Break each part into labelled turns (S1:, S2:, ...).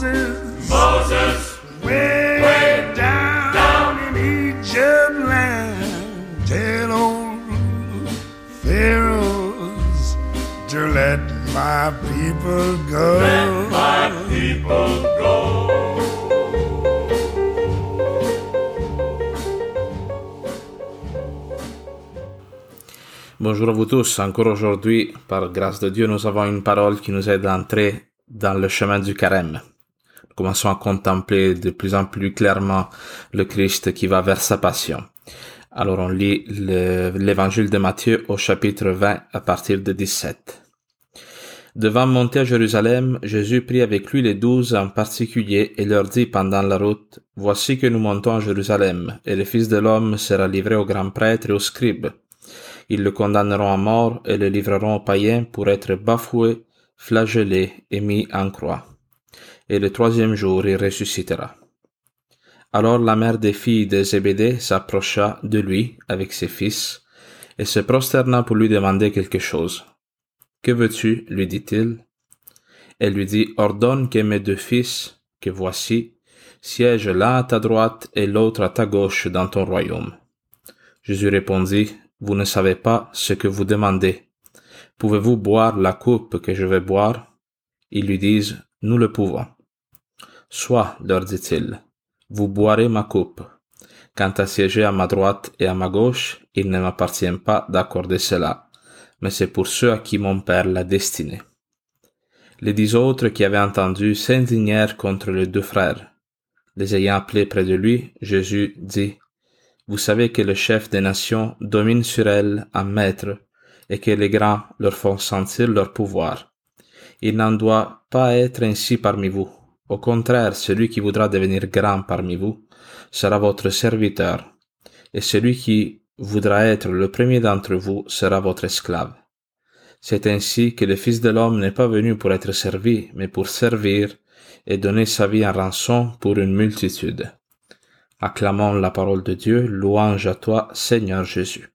S1: Moses,
S2: Moses,
S1: way,
S2: Way
S1: down,
S2: down.
S1: in Egypt land. Tell old Pharaohs to let my people go.
S2: let my people go.
S3: Bonjour à vous tous. Encore aujourd'hui, par grâce de Dieu, nous avons une parole qui nous aide à entrer dans le chemin du carême. Commençons à contempler de plus en plus clairement le Christ qui va vers sa passion. Alors on lit le- l'évangile de Matthieu au chapitre 20 à partir de 17. Devant monter à Jérusalem, Jésus prit avec lui les douze en particulier et leur dit pendant la route, Voici que nous montons à Jérusalem, et le Fils de l'homme sera livré aux grands prêtres et aux scribes. Ils le condamneront à mort et le livreront aux païens pour être bafoué, flagellé et mis en croix. Et le troisième jour il ressuscitera. Alors la mère des filles de Zébédée s'approcha de lui avec ses fils et se prosterna pour lui demander quelque chose. Que veux-tu? lui dit-il. Elle lui dit, ordonne que mes deux fils, que voici, siègent l'un à ta droite et l'autre à ta gauche dans ton royaume. Jésus répondit, Vous ne savez pas ce que vous demandez. Pouvez-vous boire la coupe que je vais boire? Ils lui disent, Nous le pouvons. Soit, leur dit-il, vous boirez ma coupe. Quant à siéger à ma droite et à ma gauche, il ne m'appartient pas d'accorder cela, mais c'est pour ceux à qui mon Père l'a destiné. Les dix autres qui avaient entendu s'indignèrent contre les deux frères. Les ayant appelés près de lui, Jésus dit, vous savez que le chef des nations domine sur elles un maître et que les grands leur font sentir leur pouvoir. Il n'en doit pas être ainsi parmi vous. Au contraire, celui qui voudra devenir grand parmi vous sera votre serviteur, et celui qui voudra être le premier d'entre vous sera votre esclave. C'est ainsi que le Fils de l'homme n'est pas venu pour être servi, mais pour servir et donner sa vie en rançon pour une multitude. Acclamons la parole de Dieu, louange à toi, Seigneur Jésus.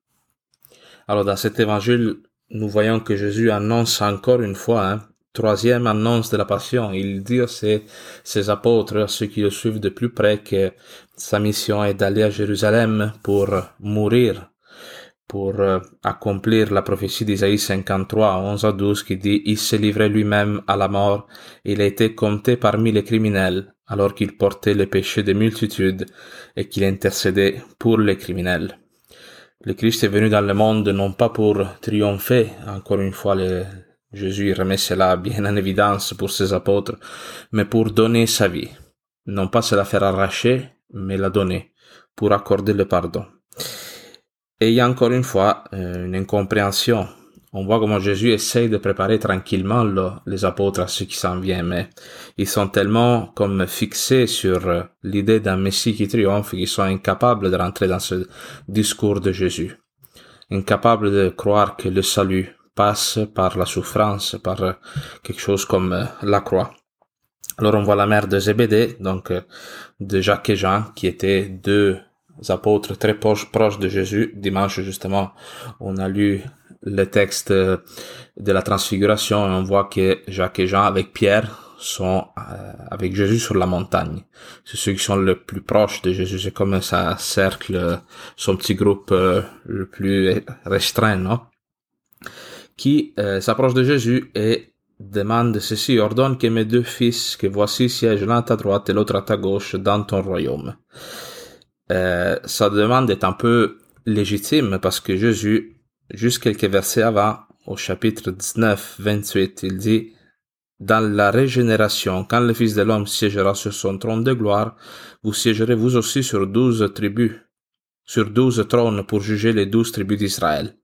S3: Alors dans cet évangile, nous voyons que Jésus annonce encore une fois, hein, troisième annonce de la passion. Il dit à ses, apôtres, à ceux qui le suivent de plus près, que sa mission est d'aller à Jérusalem pour mourir, pour euh, accomplir la prophétie d'Isaïe 53, 11 à 12, qui dit, il se livrait lui-même à la mort, il a été compté parmi les criminels, alors qu'il portait les péchés des multitudes et qu'il intercédait pour les criminels. Le Christ est venu dans le monde non pas pour triompher, encore une fois, Jésus remet cela bien en évidence pour ses apôtres, mais pour donner sa vie. Non pas se la faire arracher, mais la donner, pour accorder le pardon. Et il y a encore une fois euh, une incompréhension. On voit comment Jésus essaye de préparer tranquillement le- les apôtres à ce qui s'en vient, mais ils sont tellement comme fixés sur euh, l'idée d'un Messie qui triomphe qu'ils sont incapables de rentrer dans ce discours de Jésus. Incapables de croire que le salut passe par la souffrance, par quelque chose comme euh, la croix. Alors on voit la mère de Zébédée, donc euh, de Jacques et Jean, qui étaient deux apôtres très proches, de Jésus. Dimanche, justement, on a lu le texte euh, de la transfiguration et on voit que Jacques et Jean avec Pierre sont avec Jésus sur la montagne. C'est ceux qui sont le plus proches de Jésus. C'est comme ça cercle, son petit groupe le plus restreint, non? Qui euh, s'approche de Jésus et demande ceci, ordonne que mes deux fils, que voici siègent l'un à ta droite et l'autre à ta gauche dans ton royaume. Euh, sa demande est un peu légitime parce que Jésus, juste quelques versets avant, au chapitre 19, 28, il dit, dans la régénération, quand le Fils de l'homme siégera sur son trône de gloire, vous siégerez vous aussi sur douze tribus, sur douze trônes pour juger les douze tribus d'Israël.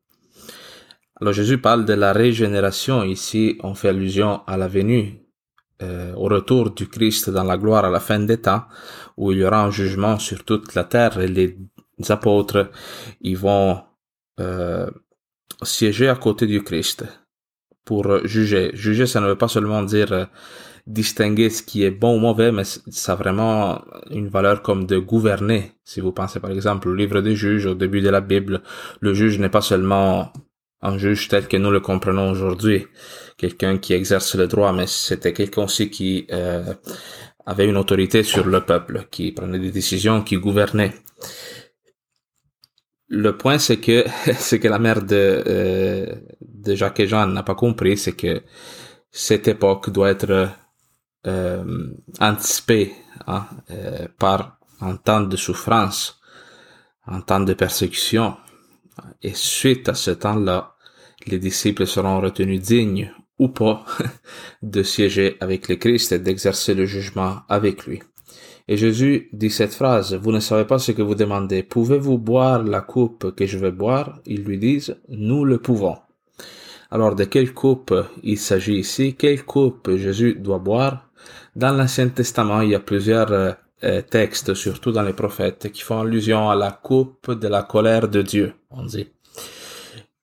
S3: Alors Jésus parle de la régénération. Ici, on fait allusion à la venue, euh, au retour du Christ dans la gloire à la fin des temps, où il y aura un jugement sur toute la terre et les apôtres, ils vont euh, siéger à côté du Christ pour juger. Juger, ça ne veut pas seulement dire euh, distinguer ce qui est bon ou mauvais, mais ça a vraiment une valeur comme de gouverner. Si vous pensez par exemple au livre des juges, au début de la Bible, le juge n'est pas seulement un juge tel que nous le comprenons aujourd'hui, quelqu'un qui exerce le droit, mais c'était quelqu'un aussi qui euh, avait une autorité sur le peuple, qui prenait des décisions, qui gouvernait. Le point, c'est que ce que la mère de, euh, de Jacques et Jean n'a pas compris, c'est que cette époque doit être euh, anticipée hein, euh, par un temps de souffrance, un temps de persécution. Et suite à ce temps-là, les disciples seront retenus dignes ou pas de siéger avec le Christ et d'exercer le jugement avec lui. Et Jésus dit cette phrase, Vous ne savez pas ce que vous demandez. Pouvez-vous boire la coupe que je vais boire? Ils lui disent, Nous le pouvons. Alors de quelle coupe il s'agit ici? Quelle coupe Jésus doit boire? Dans l'Ancien Testament, il y a plusieurs euh, textes, surtout dans les prophètes, qui font allusion à la coupe de la colère de Dieu, on dit.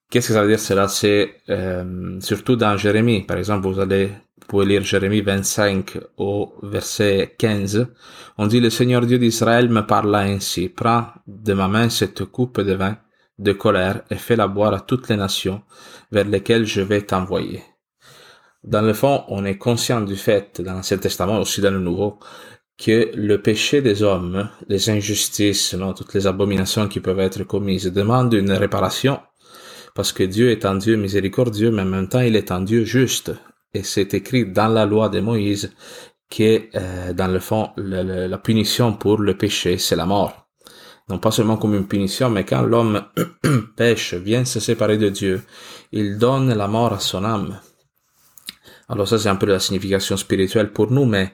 S3: Qu'est-ce que ça veut dire cela? C'est euh, surtout dans Jérémie, par exemple, vous allez vous pouvez lire Jérémie 25 au verset 15. On dit le Seigneur Dieu d'Israël me parla ainsi prends de ma main cette coupe de vin de colère et fais-la boire à toutes les nations vers lesquelles je vais t'envoyer. Dans le fond, on est conscient du fait, dans l'Ancien Testament, aussi dans le Nouveau, que le péché des hommes, les injustices, non, toutes les abominations qui peuvent être commises demandent une réparation parce que Dieu est un Dieu miséricordieux, mais en même temps il est un Dieu juste. Et c'est écrit dans la loi de Moïse que, euh, dans le fond, la punition pour le péché, c'est la mort. Non pas seulement comme une punition, mais quand l'homme pêche, vient se séparer de Dieu, il donne la mort à son âme. Alors ça, c'est un peu la signification spirituelle pour nous, mais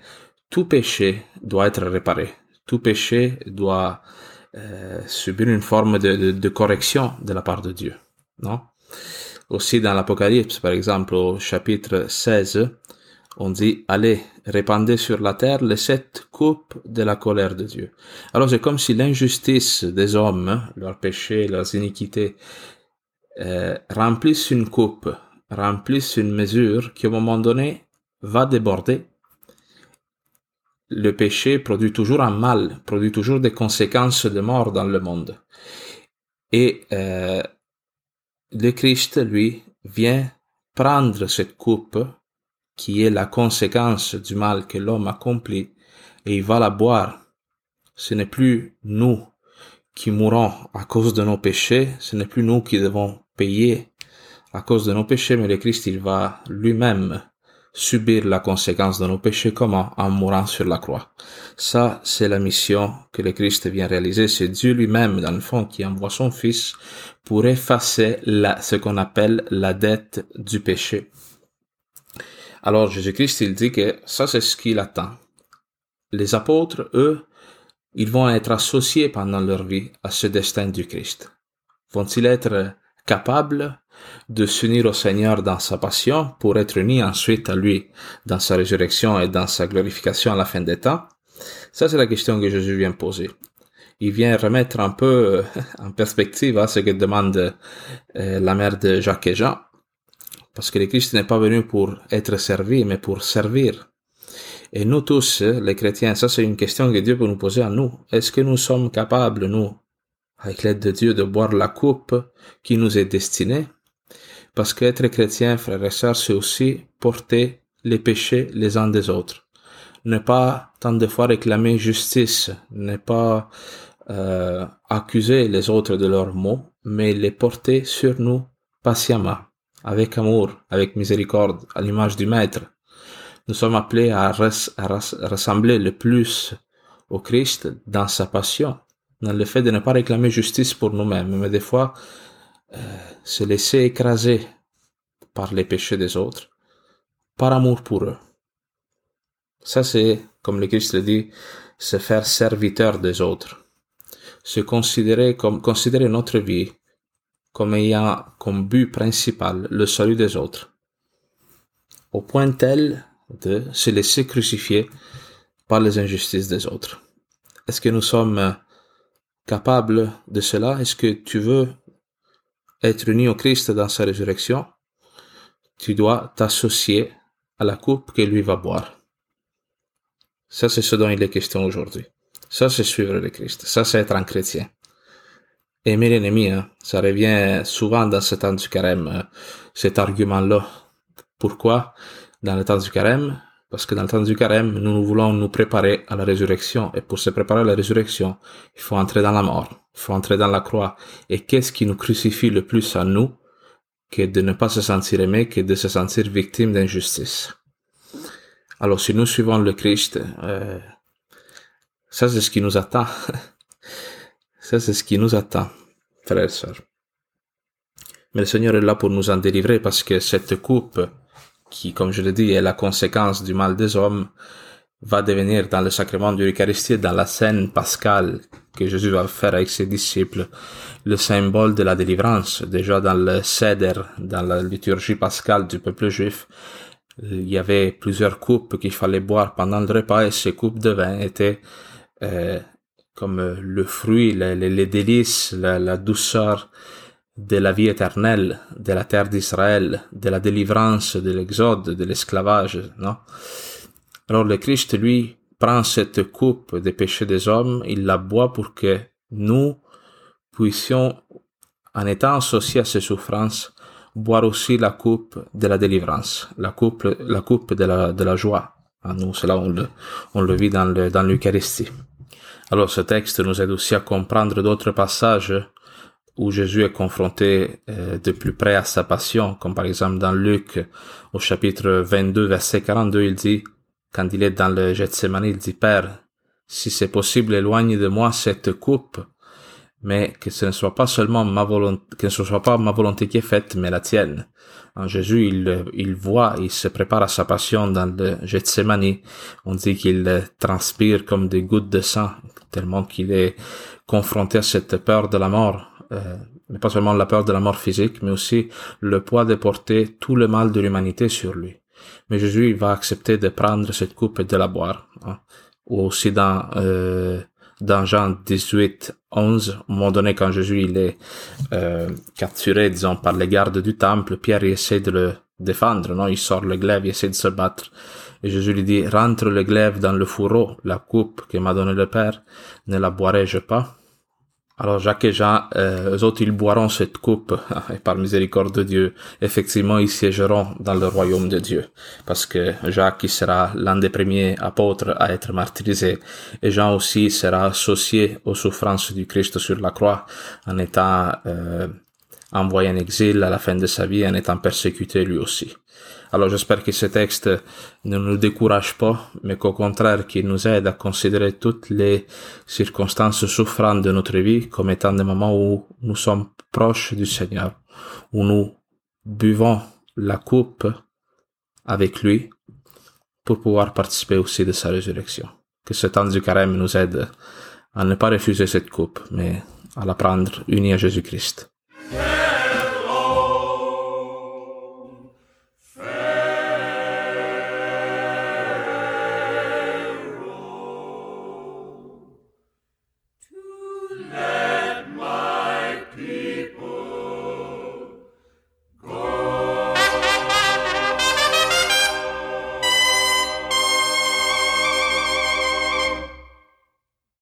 S3: tout péché doit être réparé. Tout péché doit euh, subir une forme de, correction de la part de Dieu non? Aussi dans l'Apocalypse, par exemple, au chapitre 16, on dit, allez, répandez sur la terre les sept coupes de la colère de Dieu. Alors c'est comme si l'injustice des hommes, leurs péchés, leurs iniquités, euh, remplissent une coupe, remplissent une mesure qui, au moment donné, va déborder. Le péché produit toujours un mal, produit toujours des conséquences de mort dans le monde. Et euh, le Christ, lui, vient prendre cette coupe qui est la conséquence du mal que l'homme accomplit et il va la boire. Ce n'est plus nous qui mourons à cause de nos péchés, ce n'est plus nous qui devons payer à cause de nos péchés, mais le Christ, il va lui-même subir la conséquence de nos péchés. Comment En mourant sur la croix. Ça, c'est la mission que le Christ vient réaliser. C'est Dieu lui-même, dans le fond, qui envoie son Fils pour effacer la, ce qu'on appelle la dette du péché. Alors Jésus-Christ, il dit que ça, c'est ce qu'il attend. Les apôtres, eux, ils vont être associés pendant leur vie à ce destin du Christ. Vont-ils être capables de s'unir au Seigneur dans sa passion pour être unis ensuite à lui dans sa résurrection et dans sa glorification à la fin des temps Ça, c'est la question que Jésus vient poser. Il vient remettre un peu euh, en perspective ce que demande euh, la mère de Jacques et Jean. Parce que le Christ n'est pas venu pour être servi, mais pour servir. Et nous tous, les chrétiens, ça c'est une question que Dieu peut nous poser à nous. Est-ce que nous sommes capables, nous, avec l'aide de Dieu, de boire la coupe qui nous est destinée? Parce qu'être chrétien, frères et sœurs, c'est aussi porter les péchés les uns des autres. Ne pas tant de fois réclamer justice, ne pas euh, accuser les autres de leurs maux, mais les porter sur nous patiemment, avec amour, avec miséricorde, à l'image du Maître. Nous sommes appelés à, ressembler le plus au Christ dans sa passion, dans le fait de ne pas réclamer justice pour nous-mêmes, mais des fois se laisser écraser par les péchés des autres, par amour pour eux. Ça, c'est, comme le Christ le dit, se faire serviteur des autres. Se considérer comme, considérer notre vie comme ayant comme but principal le salut des autres. Au point tel de se laisser crucifier par les injustices des autres. Est-ce que nous sommes capables de cela? Est-ce que tu veux être uni au Christ dans sa résurrection, tu dois t'associer à la coupe que lui va boire. Ça, c'est ce dont il est question aujourd'hui. Ça, c'est suivre le Christ. Ça, c'est être un chrétien. Aimer l'ennemi, hein, ça revient souvent dans ce temps du carême, euh, cet argument-là. Pourquoi? Dans le temps du carême Parce que dans le temps du carême, nous voulons nous préparer à la résurrection. Et pour se préparer à la résurrection, il faut entrer dans la mort, il faut entrer dans la croix. Et qu'est-ce qui nous crucifie le plus à nous que de ne pas se sentir aimé, que de se sentir victime d'injustice? Alors si nous suivons le Christ, euh, ça c'est ce qui nous attend. Ça, c'est ce qui nous attend, frères et sœurs. Mais le Seigneur est là pour nous en délivrer parce que cette coupe, qui, comme je l'ai dit, est la conséquence du mal des hommes, va devenir dans le sacrement de l'Eucharistie, dans la scène pascale que Jésus va faire avec ses disciples, le symbole de la délivrance. Déjà dans le Seder, dans la liturgie pascale du peuple juif, il y avait plusieurs coupes qu'il fallait boire pendant le repas et ces coupes de vin étaient euh, comme le fruit, les, délices, la, douceur de la vie éternelle, de la terre d'Israël, de la délivrance de l'exode, de l'esclavage, non? Alors le Christ, lui, prend cette coupe des péchés des hommes, il la boit pour que nous puissions, en étant associés à ces souffrances, boire aussi la coupe de la délivrance, la coupe, la coupe de la, de la joie. Nous, cela, on le, on le vit dans l'Eucharistie. Dans alors ce texte nous aide aussi à comprendre d'autres passages où Jésus est confronté euh, de plus près à sa passion, comme par exemple dans Luc au chapitre 22 verset 42, il dit, quand il est dans le Gethsemane, il dit, Père, si c'est possible, éloigne de moi cette coupe, mais que ce ne soit pas seulement ma volonté, que ce soit pas ma volonté qui est faite, mais la tienne. En Jésus, il, il voit, il se prépare à sa passion dans le Gethsemane. On dit qu'il transpire comme des gouttes de sang, tellement qu'il est confronté à cette peur de la mort. Euh, mais pas seulement la peur de la mort physique, mais aussi le poids de porter tout le mal de l'humanité sur lui. Mais Jésus, va accepter de prendre cette coupe et de la boire. Hein. Ou aussi dans euh, dans Jean 18, 11, au moment donné, quand Jésus il est euh, capturé, disons, par les gardes du temple, Pierre essaie de le défendre, non? Il sort le glaive, il essaie de se battre. Et Jésus lui dit, rentre le glaive dans le fourreau, la coupe que m'a donné le Père, ne la boirai-je pas alors Jacques et Jean, euh, eux autres, ils boiront cette coupe, et par miséricorde de Dieu, effectivement, ils siégeront dans le royaume de Dieu, parce que Jacques, il sera l'un des premiers apôtres à être martyrisé, et Jean aussi sera associé aux souffrances du Christ sur la croix, en étant euh, envoyé en exil à la fin de sa vie, en étant persécuté lui aussi. Alors j'espère que ce texte ne nous décourage pas, mais qu'au contraire qu'il nous aide à considérer toutes les circonstances souffrantes de notre vie comme étant des moments où nous sommes proches du Seigneur, où nous buvons la coupe avec lui pour pouvoir participer aussi de sa résurrection. Que ce temps du carême nous aide à ne pas refuser cette coupe, mais à la prendre unie à Jésus-Christ.